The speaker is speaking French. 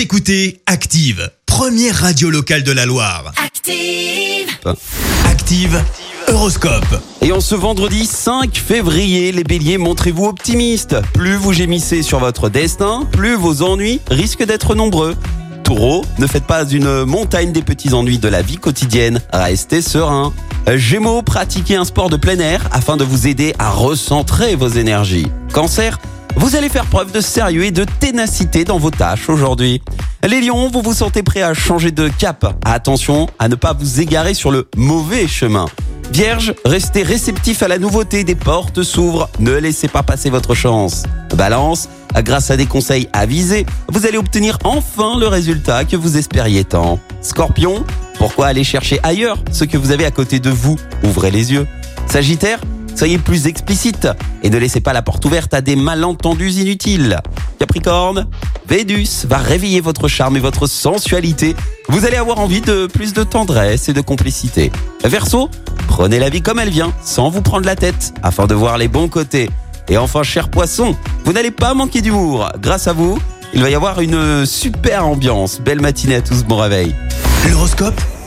Vous écoutez Active, première radio locale de la Loire. Active. Active Horoscope. Et en ce vendredi 5 février, les béliers, montrez-vous optimistes. Plus vous gémissez sur votre destin, plus vos ennuis risquent d'être nombreux. Taureau, ne faites pas une montagne des petits ennuis de la vie quotidienne, restez serein. Gémeaux, pratiquez un sport de plein air afin de vous aider à recentrer vos énergies. Cancer, vous allez faire preuve de sérieux et de ténacité dans vos tâches aujourd'hui. Les lions, vous vous sentez prêt à changer de cap. Attention à ne pas vous égarer sur le mauvais chemin. Vierge, restez réceptif à la nouveauté, des portes s'ouvrent, ne laissez pas passer votre chance. Balance, grâce à des conseils avisés, vous allez obtenir enfin le résultat que vous espériez tant. Scorpion, pourquoi aller chercher ailleurs ce que vous avez à côté de vous? Ouvrez les yeux. Sagittaire, soyez plus explicite et ne laissez pas la porte ouverte à des malentendus inutiles. Capricorne, Vénus va réveiller votre charme et votre sensualité. Vous allez avoir envie de plus de tendresse et de complicité. Verseau, prenez la vie comme elle vient, sans vous prendre la tête, afin de voir les bons côtés. Et enfin, cher poisson, vous n'allez pas manquer d'humour. Grâce à vous, il va y avoir une super ambiance. Belle matinée à tous, bon réveil. L'horoscope